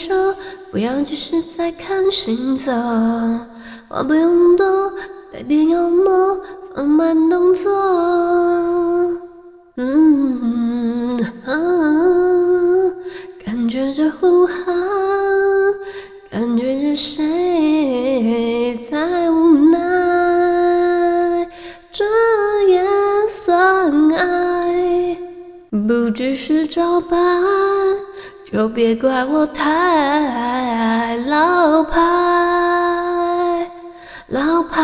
说，不要只是在看星座。话不用多，带点幽默，放慢动作。都别怪我太老派，老派。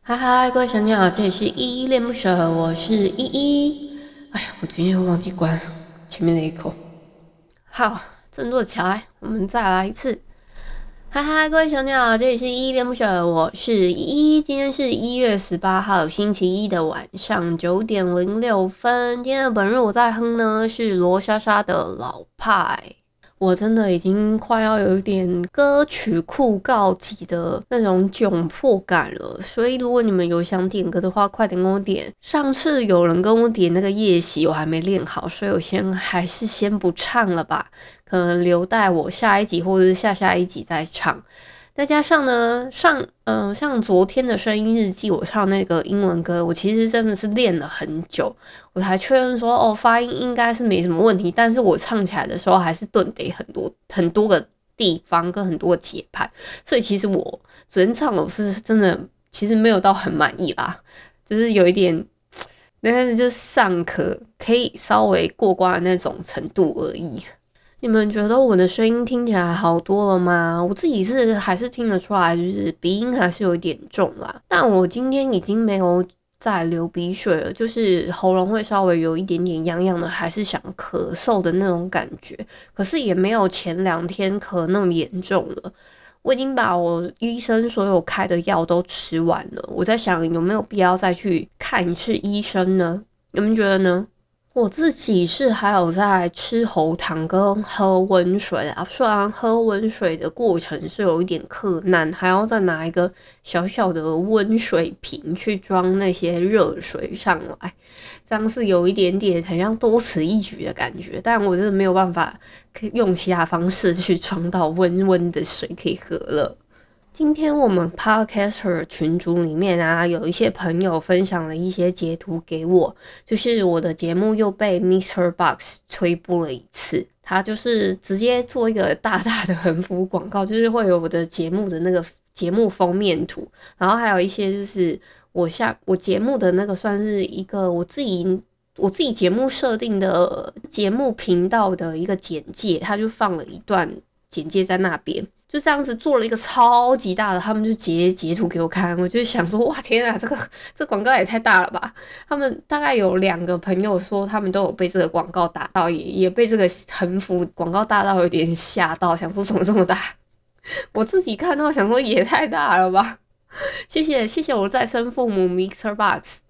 嗨嗨，各位小鸟，这里是依依恋不舍，我是依依。哎呀，我今天忘记关前面那一口。好，振作起来，我们再来一次。嗨嗨，各位小鸟，这里是依依恋不舍，我是依依。今天是一月十八号星期一的晚上九点零六分。今天的本日我在哼呢是罗莎莎的老派。我真的已经快要有一点歌曲库告急的那种窘迫感了，所以如果你们有想点歌的话，快点跟我点。上次有人跟我点那个夜袭，我还没练好，所以我先还是先不唱了吧，可能留待我下一集或者是下下一集再唱。再加上呢，上嗯、像昨天的声音日记，我唱那个英文歌，我其实真的是练了很久，我才确认说，哦，发音应该是没什么问题。但是我唱起来的时候，还是顿得很多很多个地方跟很多个节拍，所以其实我昨天唱我是真的，其实没有到很满意啦，就是有一点，但是就尚可可以稍微过关的那种程度而已。你们觉得我的声音听起来好多了吗？我自己是还是听得出来，就是鼻音还是有一点重啦。但我今天已经没有再流鼻水了，就是喉咙会稍微有一点点痒痒的，还是想咳嗽的那种感觉。可是也没有前两天咳那么严重了。我已经把我医生所有开的药都吃完了。我在想有没有必要再去看一次医生呢？你们觉得呢？我自己是还有在吃喉糖跟喝温水啊，虽然喝温水的过程是有一点困难，还要再拿一个小小的温水瓶去装那些热水上来，这样是有一点点很像多此一举的感觉，但我真的没有办法可以用其他方式去装到温温的水可以喝了。今天我们 Podcaster 群组里面啊，有一些朋友分享了一些截图给我，就是我的节目又被 Mr. Box 推播了一次。他就是直接做一个大大的横幅广告，就是会有我的节目的那个节目封面图，然后还有一些就是我下我节目的那个算是一个我自己我自己节目设定的节目频道的一个简介，他就放了一段简介在那边。就这样子做了一个超级大的，他们就截截图给我看，我就想说，哇，天啊，这个这广告也太大了吧！他们大概有两个朋友说，他们都有被这个广告打到，也也被这个横幅广告大到有点吓到，想说怎么这么大？我自己看到想说也太大了吧！谢谢谢谢我再生父母 Mixer Box。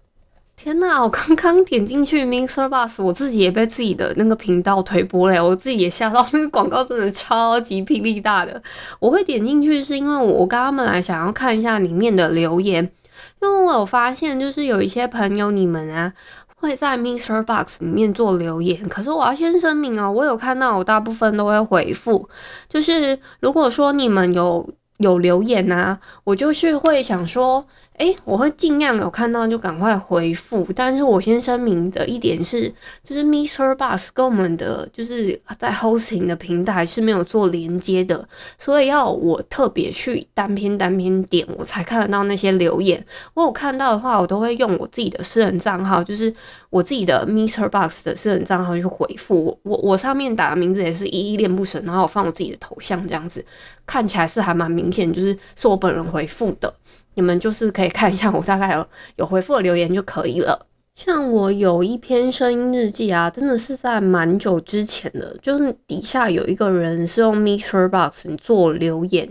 天呐，我刚刚点进去 MixerBox，我自己也被自己的那个频道推播了，我自己也吓到，那个广告真的超级霹雳大的。我会点进去是因为我我刚刚本来想要看一下里面的留言，因为我有发现就是有一些朋友你们啊会在 MixerBox 里面做留言，可是我要先声明哦，我有看到我大部分都会回复，就是如果说你们有有留言啊，我就是会想说。诶，我会尽量有看到就赶快回复，但是我先声明的一点是，就是 Mister Bus 跟我们的就是在 Hosting 的平台是没有做连接的，所以要我特别去单篇单篇点，我才看得到那些留言。我有看到的话，我都会用我自己的私人账号，就是我自己的 Mister Bus 的私人账号去回复。我我我上面打的名字也是依依恋不舍，然后我放我自己的头像，这样子看起来是还蛮明显，就是是我本人回复的。你们就是可以看一下我大概有有回复的留言就可以了。像我有一篇声音日记啊，真的是在蛮久之前的，就是底下有一个人是用 MixerBox 做留言，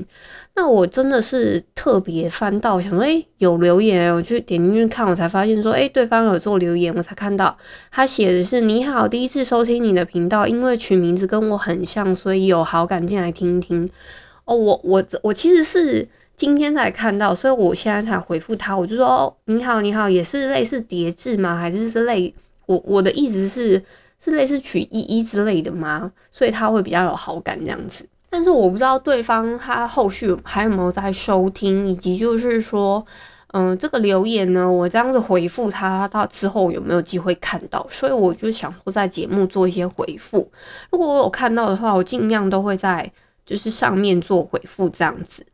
那我真的是特别翻到想说，哎、欸，有留言，我去点进去看，我才发现说，哎、欸，对方有做留言，我才看到他写的是你好，第一次收听你的频道，因为取名字跟我很像，所以有好感进来听听。哦，我我我其实是。今天才看到，所以我现在才回复他。我就说：“哦，你好，你好，也是类似叠字吗？还是是类……我我的意思是，是类似取一一之类的吗？所以他会比较有好感这样子。但是我不知道对方他后续还有没有在收听，以及就是说，嗯，这个留言呢，我这样子回复他，他之后有没有机会看到？所以我就想说，在节目做一些回复。如果我有看到的话，我尽量都会在就是上面做回复这样子。”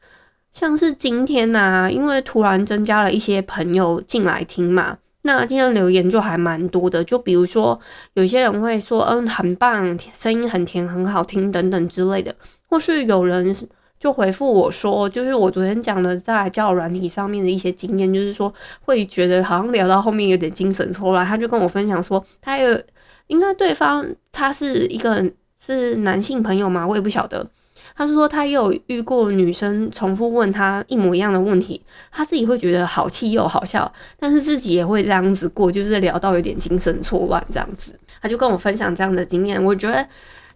像是今天呐、因为突然增加了一些朋友进来听嘛，那今天留言就还蛮多的。就比如说，有些人会说，嗯，很棒，声音很甜，很好听等等之类的。或是有人就回复我说，就是我昨天讲的在交友软体上面的一些经验，就是说会觉得好像聊到后面有点精神错乱。他就跟我分享说，他有应该对方他是一个是男性朋友嘛，我也不晓得。他说他也有遇过女生重复问他一模一样的问题，他自己会觉得好气又好笑，但是自己也会这样子过，就是聊到有点精神错乱这样子。他就跟我分享这样的经验，我觉得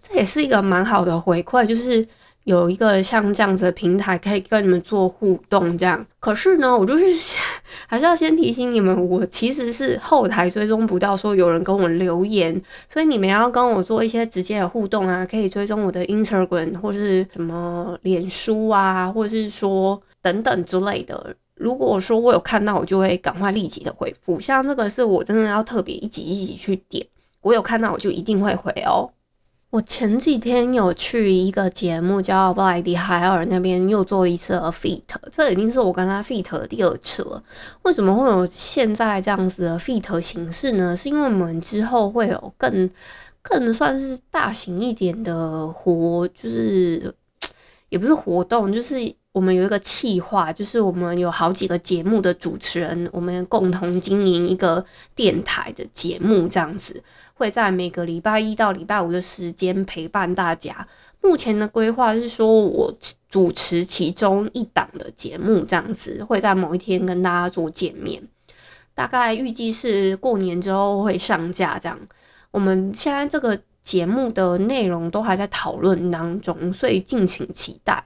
这也是一个蛮好的回馈，就是。有一个像这样子的平台可以跟你们做互动，这样。可是呢，我就是 还是要先提醒你们，我其实是后台追踪不到说有人跟我留言，所以你们要跟我做一些直接的互动啊，可以追踪我的 Instagram 或是什么脸书啊，或是说等等之类的。如果说我有看到，我就会赶快立即的回复。像这个是我真的要特别一集一集去点，我有看到我就一定会回哦。我前几天有去一个节目，叫布莱迪海尔那边又做一次的 feat，这已经是我跟他 feat 的第二次了。为什么会有现在这样子的 feat 形式呢？是因为我们之后会有更更算是大型一点的活，就是也不是活动，就是我们有一个企划，就是我们有好几个节目的主持人，我们共同经营一个电台的节目，这样子。会在每个礼拜一到礼拜五的时间陪伴大家。目前的规划是说，我主持其中一档的节目，这样子会在某一天跟大家做见面。大概预计是过年之后会上架。这样，我们现在这个。节目的内容都还在讨论当中，所以敬请期待。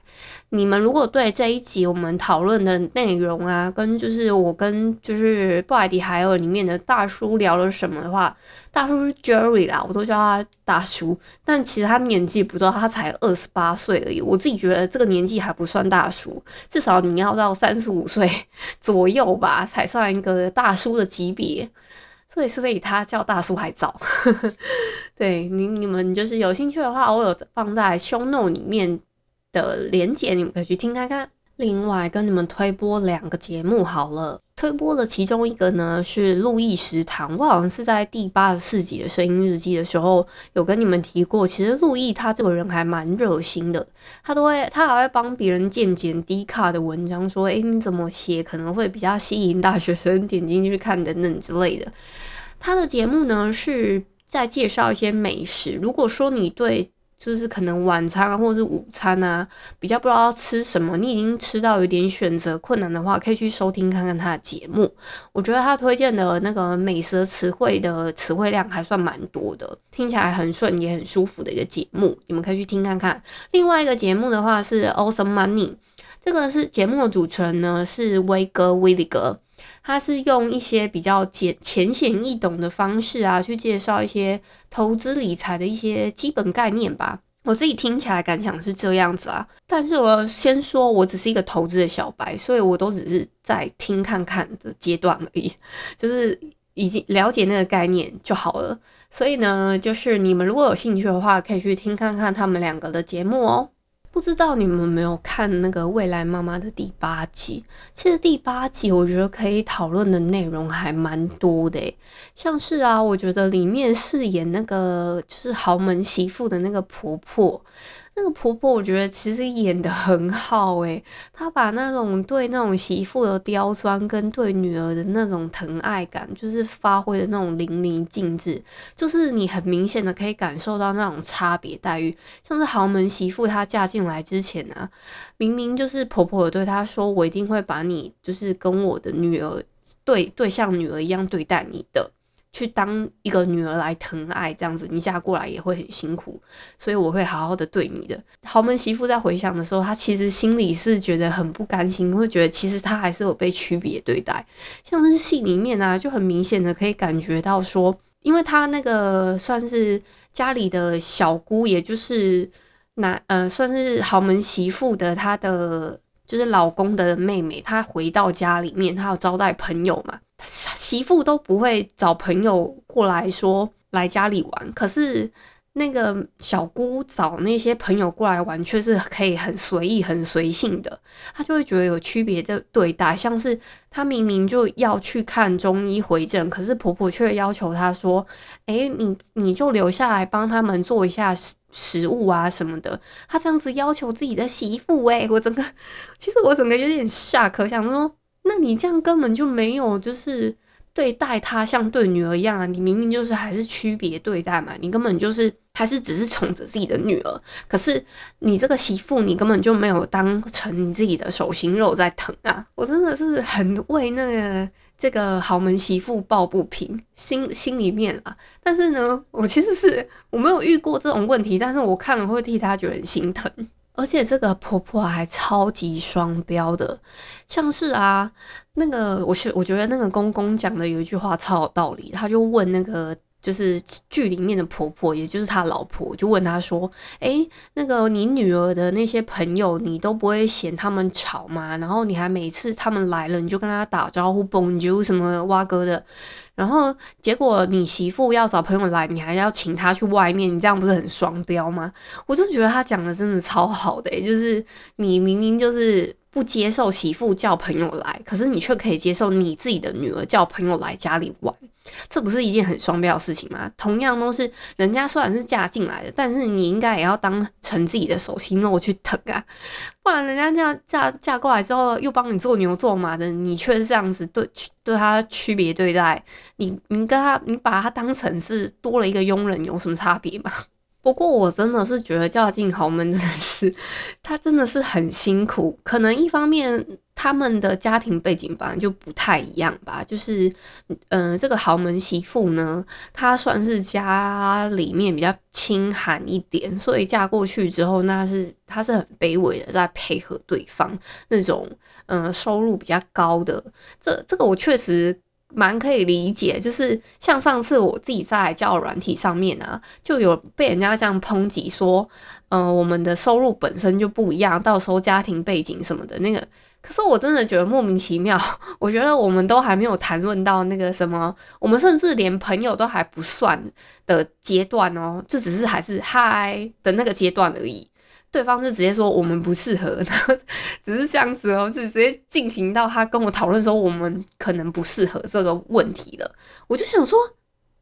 你们如果对这一集我们讨论的内容啊，跟就是我跟就是布莱迪海尔里面的大叔聊了什么的话，大叔是 Jerry 啦，我都叫他大叔，但其实他年纪不大，他才二十八岁而已。我自己觉得这个年纪还不算大叔，至少你要到三十五岁左右吧，才算一个大叔的级别。所以是比他叫大叔还早，对你你们就是有兴趣的话，我有放在 show n o 里面的连接，你们可以去听看看。另外跟你们推播两个节目好了，推播的其中一个呢是路易食堂，我好像是在第八十四集的声音日记的时候有跟你们提过，其实路易他这个人还蛮热心的，他都会他还会帮别人健检 D 卡的文章，说诶，你怎么写可能会比较吸引大学生点进去看等等之类的。他的节目呢是在介绍一些美食。如果说你对就是可能晚餐或者是午餐啊比较不知道要吃什么，你已经吃到有点选择困难的话，可以去收听看看他的节目。我觉得他推荐的那个美食词汇的词汇量还算蛮多的，听起来很顺也很舒服的一个节目，你们可以去听看看。另外一个节目的话是 Awesome Money，这个是节目的主持人呢是威哥威利哥。他是用一些比较简浅显易懂的方式啊，去介绍一些投资理财的一些基本概念吧。我自己听起来感想是这样子啊，但是我先说，我只是一个投资的小白，所以我都只是在听看看的阶段而已，就是已经了解那个概念就好了。所以呢，就是你们如果有兴趣的话，可以去听看看他们两个的节目哦。不知道你们没有看那个《未来妈妈》的第八集？其实第八集我觉得可以讨论的内容还蛮多的，像是啊，我觉得里面饰演那个就是豪门媳妇的那个婆婆，那个婆婆，我觉得其实演的很好诶，她把那种对那种媳妇的刁钻跟对女儿的那种疼爱感，就是发挥的那种淋漓尽致，就是你很明显的可以感受到那种差别待遇。像是豪门媳妇，她嫁进来之前呢、啊，明明就是婆婆对她说：“我一定会把你，就是跟我的女儿对对像女儿一样对待你的。”去当一个女儿来疼爱，这样子你嫁过来也会很辛苦，所以我会好好的对你的。豪门媳妇在回想的时候，她其实心里是觉得很不甘心，会觉得其实她还是有被区别对待。像是戏里面啊，就很明显的可以感觉到说，因为她那个算是家里的小姑，也就是男呃算是豪门媳妇的她的就是老公的妹妹，她回到家里面，她要招待朋友嘛。媳妇都不会找朋友过来说来家里玩，可是那个小姑找那些朋友过来玩，却是可以很随意、很随性的。她就会觉得有区别的对待，像是她明明就要去看中医回诊，可是婆婆却要求她说：“诶，你你就留下来帮他们做一下食食物啊什么的。”她这样子要求自己的媳妇，诶，我整个其实我整个有点吓，可想说。那你这样根本就没有，就是对待她像对女儿一样啊！你明明就是还是区别对待嘛，你根本就是还是只是宠着自己的女儿。可是你这个媳妇，你根本就没有当成你自己的手心肉在疼啊！我真的是很为那个这个豪门媳妇抱不平，心心里面啊。但是呢，我其实是我没有遇过这种问题，但是我看了会替她觉得很心疼。而且这个婆婆还超级双标的，像是啊，那个我是我觉得那个公公讲的有一句话超有道理，他就问那个就是剧里面的婆婆，也就是他老婆，就问他说：“诶，那个你女儿的那些朋友，你都不会嫌他们吵吗？然后你还每次他们来了，你就跟他打招呼嘣啾什么哇哥的。”然后结果你媳妇要找朋友来，你还要请他去外面，你这样不是很双标吗？我就觉得他讲的真的超好的，就是你明明就是不接受媳妇叫朋友来，可是你却可以接受你自己的女儿叫朋友来家里玩，这不是一件很双标的事情吗？同样都是人家虽然是嫁进来的，但是你应该也要当成自己的手心肉去疼啊。不然人家这样嫁嫁过来之后，又帮你做牛做马的，你却是这样子对对他区别对待，你你跟他你把他当成是多了一个佣人，有什么差别吗？不过我真的是觉得嫁进豪门真的是，他真的是很辛苦。可能一方面他们的家庭背景本来就不太一样吧，就是，嗯、呃，这个豪门媳妇呢，她算是家里面比较清寒一点，所以嫁过去之后，那是她是很卑微的在配合对方那种，嗯、收入比较高的。这这个我确实。蛮可以理解，就是像上次我自己在交友软体上面啊，就有被人家这样抨击说，嗯、呃，我们的收入本身就不一样，到时候家庭背景什么的那个，可是我真的觉得莫名其妙。我觉得我们都还没有谈论到那个什么，我们甚至连朋友都还不算的阶段哦，就只是还是嗨的那个阶段而已。对方就直接说我们不适合，然后只是这样子哦，是直接进行到他跟我讨论说我们可能不适合这个问题了。我就想说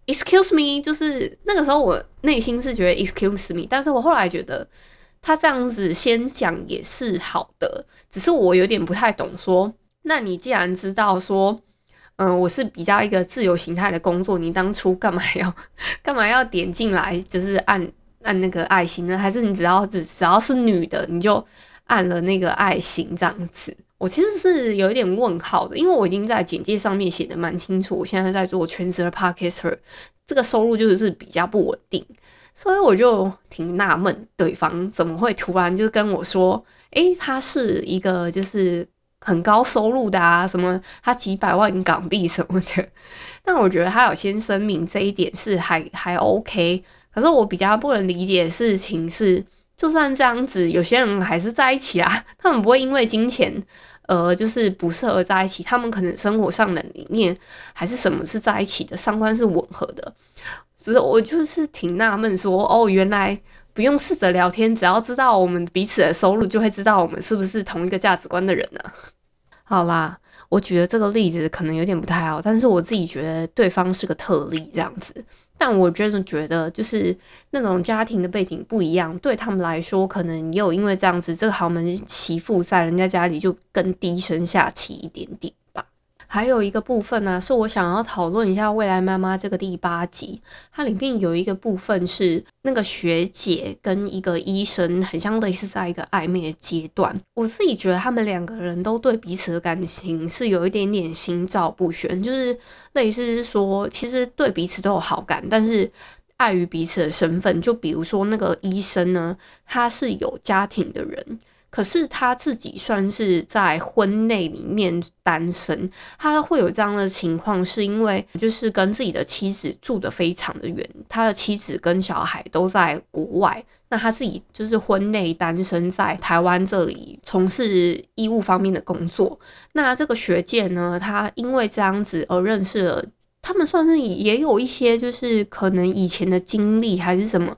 ，excuse me，就是那个时候我内心是觉得 excuse me，但是我后来觉得他这样子先讲也是好的，只是我有点不太懂说，那你既然知道说，嗯、我是比较一个自由形态的工作，你当初干嘛要 干嘛要点进来，就是按。按那个爱心呢？还是你只要只只要是女的，你就按了那个爱心这样子？我其实是有一点问号的，因为我已经在简介上面写的蛮清楚，我现在在做全职的 Podcaster，这个收入就是比较不稳定，所以我就挺纳闷，对方怎么会突然就跟我说，诶，他是一个就是很高收入的啊，什么他几百万港币什么的。但我觉得他有先声明这一点是还还 OK。可是我比较不能理解的事情是，就算这样子，有些人还是在一起啊。他们不会因为金钱，呃，就是不适合在一起。他们可能生活上的理念还是什么是在一起的，三观是吻合的。所以我就是挺纳闷，说哦，原来不用试着聊天，只要知道我们彼此的收入，就会知道我们是不是同一个价值观的人呢？好啦。我举的这个例子可能有点不太好，但是我自己觉得对方是个特例这样子。但我真的觉得，就是那种家庭的背景不一样，对他们来说，可能也有因为这样子，这个豪门媳妇在人家家里就更低声下气一点点。还有一个部分呢、是我想要讨论一下《未来妈妈》这个第八集，它里面有一个部分是那个学姐跟一个医生，很像类似在一个暧昧的阶段。我自己觉得他们两个人都对彼此的感情是有一点点心照不宣，就是类似说，其实对彼此都有好感，但是碍于彼此的身份，就比如说那个医生呢，他是有家庭的人。可是他自己算是在婚内里面单身，他会有这样的情况，是因为就是跟自己的妻子住得非常的远，他的妻子跟小孩都在国外，那他自己就是婚内单身，在台湾这里从事医务方面的工作。那这个学姐呢，他因为这样子而认识了，他们算是也有一些就是可能以前的经历还是什么，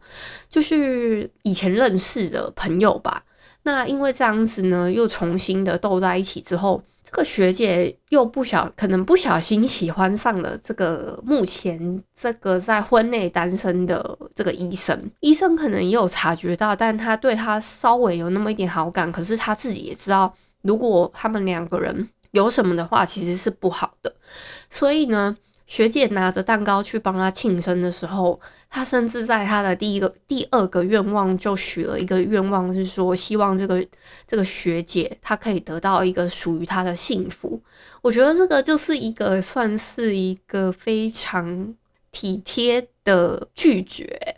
就是以前认识的朋友吧。那因为这样子呢，又重新的斗在一起之后，这个学姐又不小，可能不小心喜欢上了这个目前这个在婚内单身的这个医生。医生可能也有察觉到，但他对他稍微有那么一点好感。可是他自己也知道，如果他们两个人有什么的话，其实是不好的。所以呢。学姐拿着蛋糕去帮他庆生的时候，他甚至在他的第一个、第二个愿望就许了一个愿望，是说希望这个这个学姐她可以得到一个属于她的幸福。我觉得这个就是一个算是一个非常体贴的拒绝。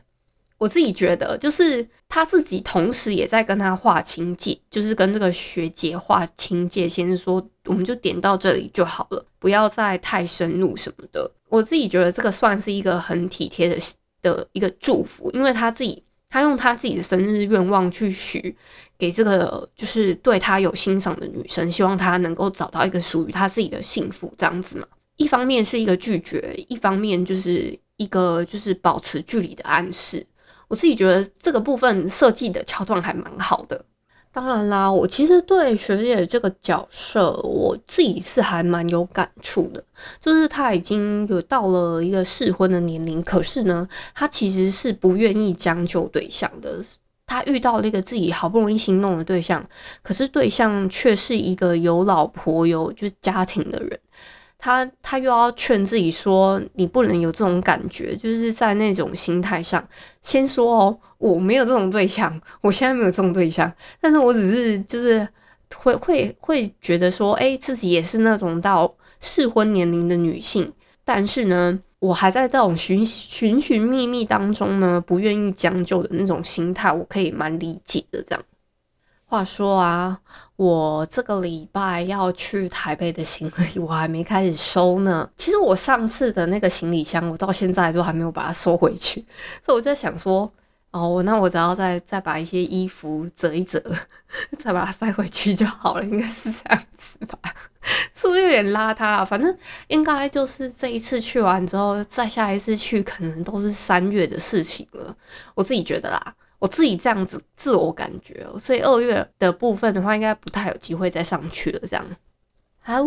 我自己觉得，就是他自己同时也在跟他划清界，就是跟这个学姐划清界，先说我们就点到这里就好了，不要再太深入什么的。我自己觉得这个算是一个很体贴的的一个祝福，因为他自己他用他自己的生日愿望去许给这个就是对他有欣赏的女生，希望他能够找到一个属于他自己的幸福，这样子嘛。一方面是一个拒绝，一方面就是一个就是保持距离的暗示。我自己觉得这个部分设计的桥段还蛮好的。当然啦，我其实对学姐这个角色，我自己是还蛮有感触的。就是她已经有到了一个适婚的年龄，可是呢，她其实是不愿意将就对象的。她遇到那个自己好不容易心动的对象，可是对象却是一个有老婆有就是家庭的人。他他又要劝自己说，你不能有这种感觉，就是在那种心态上，先说哦，我没有这种对象，我现在没有这种对象，但是我只是就是会会会觉得说，哎，自己也是那种到适婚年龄的女性，但是呢，我还在这种寻寻寻觅觅当中呢，不愿意将就的那种心态，我可以蛮理解的这样。话说啊，我这个礼拜要去台北的行李我还没开始收呢。其实我上次的那个行李箱，我到现在都还没有把它收回去，所以我在想说，哦，那我只要再再把一些衣服折一折，再把它塞回去就好了，应该是这样子吧？是不是有点邋遢啊？反正应该就是这一次去完之后，再下一次去可能都是三月的事情了。我自己觉得啦。我自己这样子自我感觉，所以二月的部分的话，应该不太有机会再上去了。这样，好，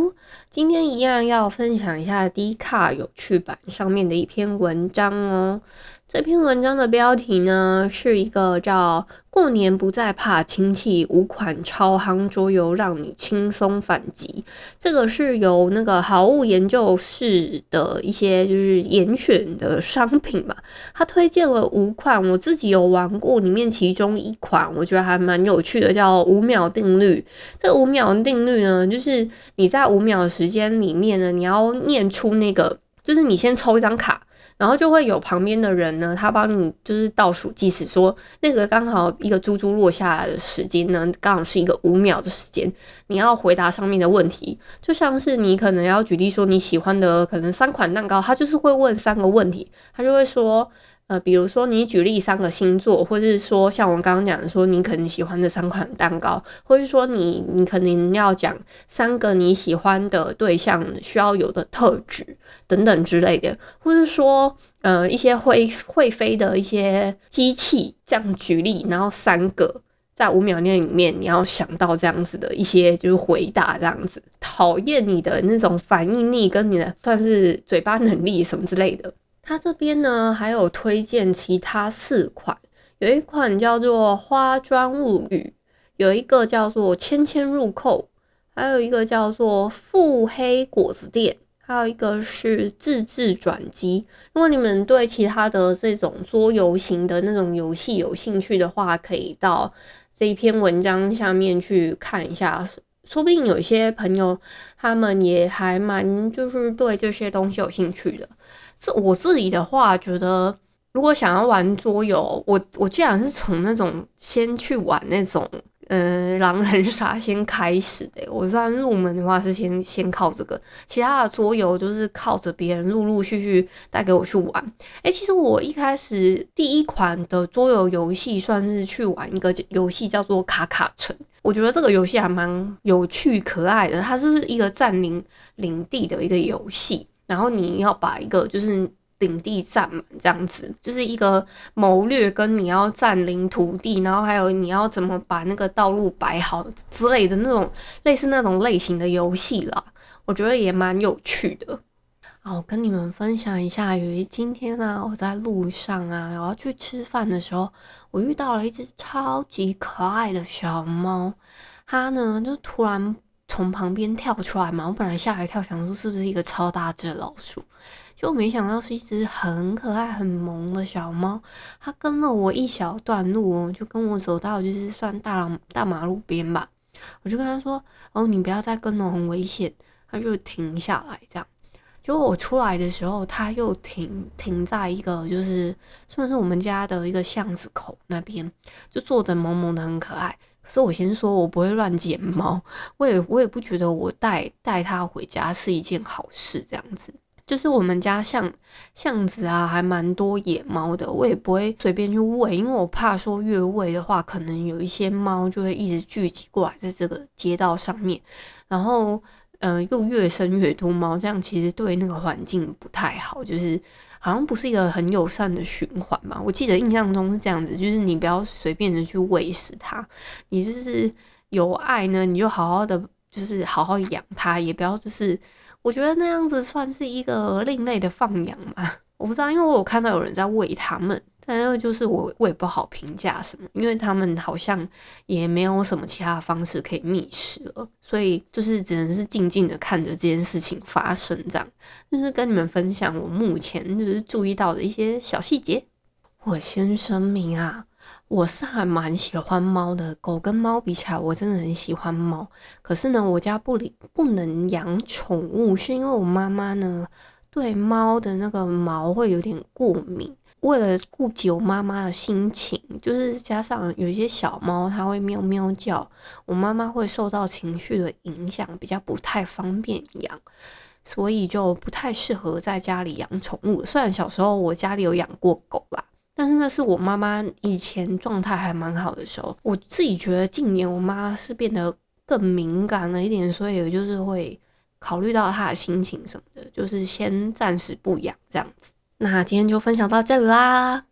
今天一样要分享一下 D 卡有趣版上面的一篇文章哦。这篇文章的标题呢，是一个叫“过年不再怕亲戚，五款超夯桌游让你轻松反击”。这个是由那个好物研究室的一些就是严选的商品吧，他推荐了五款，我自己有玩过，里面其中一款我觉得还蛮有趣的，叫五秒定律。这五秒定律呢，就是你在五秒时间里面呢，你要念出那个，就是你先抽一张卡。然后就会有旁边的人呢，他帮你就是倒数计时，说那个刚好一个珠珠落下来的时间呢，刚好是一个五秒的时间，你要回答上面的问题，就像是你可能要举例说你喜欢的可能三款蛋糕，他就是会问三个问题，他就会说。呃，比如说你举例三个星座，或者是说像我刚刚讲的，说你可能喜欢的三款蛋糕，或是说你你可能要讲三个你喜欢的对象需要有的特质等等之类的，或是说呃一些会会飞的一些机器这样举例，然后三个在五秒内里面，你要想到这样子的一些就是回答，这样子讨厌你的那种反应力跟你的算是嘴巴能力什么之类的。他这边呢还有推荐其他四款，有一款叫做花妆物语，有一个叫做千千入扣，还有一个叫做腹黑果子店。还有一个是自制转机。如果你们对其他的这种桌游型的那种游戏有兴趣的话，可以到这一篇文章下面去看一下。说不定有些朋友他们也还蛮就是对这些东西有兴趣的。这我自己的话，觉得如果想要玩桌游，我我既然是从那种先去玩那种。嗯，狼人杀先开始的，我算入门的话是先先靠这个，其他的桌游就是靠着别人陆陆续续带给我去玩。哎、其实我一开始第一款的桌游游戏算是去玩一个游戏叫做卡卡城，我觉得这个游戏还蛮有趣可爱的，它是一个占领领地的一个游戏，然后你要把一个就是。领地占满这样子，就是一个谋略跟你要占领土地，然后还有你要怎么把那个道路摆好之类的那种类似那种类型的游戏啦，我觉得也蛮有趣的。啊，我跟你们分享一下，由于今天呢，我在路上啊，我要去吃饭的时候，我遇到了一只超级可爱的小猫，它呢就突然从旁边跳出来嘛，我本来吓一跳，想说是不是一个超大只老鼠。就没想到是一只很可爱、很萌的小猫，它跟了我一小段路哦，就跟我走到就是算大大马路边吧，我就跟他说：“哦，你不要再跟了，很危险。”他就停下来，这样。结果我出来的时候，他又停停在一个就是算是我们家的一个巷子口那边，就坐着萌萌的，很可爱。可是我先说，我不会乱捡猫，我也我也不觉得我带带它回家是一件好事，这样子。就是我们家巷巷子啊，还蛮多野猫的，我也不会随便去喂，因为我怕说越喂的话，可能有一些猫就会一直聚集过来在这个街道上面，然后嗯、又越生越多猫，这样其实对那个环境不太好，就是好像不是一个很友善的循环嘛。我记得印象中是这样子，就是你不要随便的去喂食它，你就是有爱呢，你就好好的，就是好好养它，也不要就是。我觉得那样子算是一个另类的放养嘛，我不知道，因为我有看到有人在喂它们，但是就是我我也不好评价什么，因为他们好像也没有什么其他的方式可以觅食了，所以就是只能是静静的看着这件事情发生，这样就是跟你们分享我目前就是注意到的一些小细节。我先声明啊。我是还蛮喜欢猫的，狗跟猫比起来，我真的很喜欢猫。可是呢，我家不理不能养宠物，是因为我妈妈呢对猫的那个毛会有点过敏。为了顾及我妈妈的心情，就是加上有一些小猫它会喵喵叫，我妈妈会受到情绪的影响，比较不太方便养，所以就不太适合在家里养宠物。虽然小时候我家里有养过狗啦。但是那是我妈妈以前状态还蛮好的时候，我自己觉得近年我妈是变得更敏感了一点，所以我就是会考虑到她的心情什么的，就是先暂时不养这样子。那今天就分享到这里啦，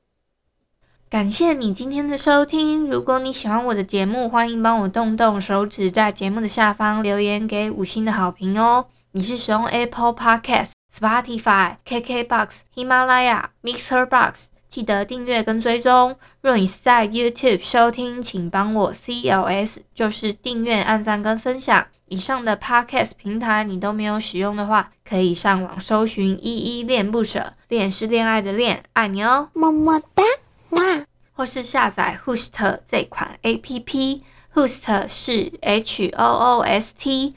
感谢你今天的收听。如果你喜欢我的节目，欢迎帮我动动手指，在节目的下方留言给五星的好评哦。你是使用 Apple Podcast、Spotify、KKBox、喜马拉雅、Mixer Box。记得订阅跟追踪。若你是在 YouTube 收听，请帮我 CLS，就是订阅、按赞跟分享。以上的 Podcast 平台你都没有使用的话，可以上网搜寻“依依恋不舍”，恋是恋爱的恋，爱你哦，么么哒，哇！或是下载 Host 这款 APP，Host 是 H O O S T。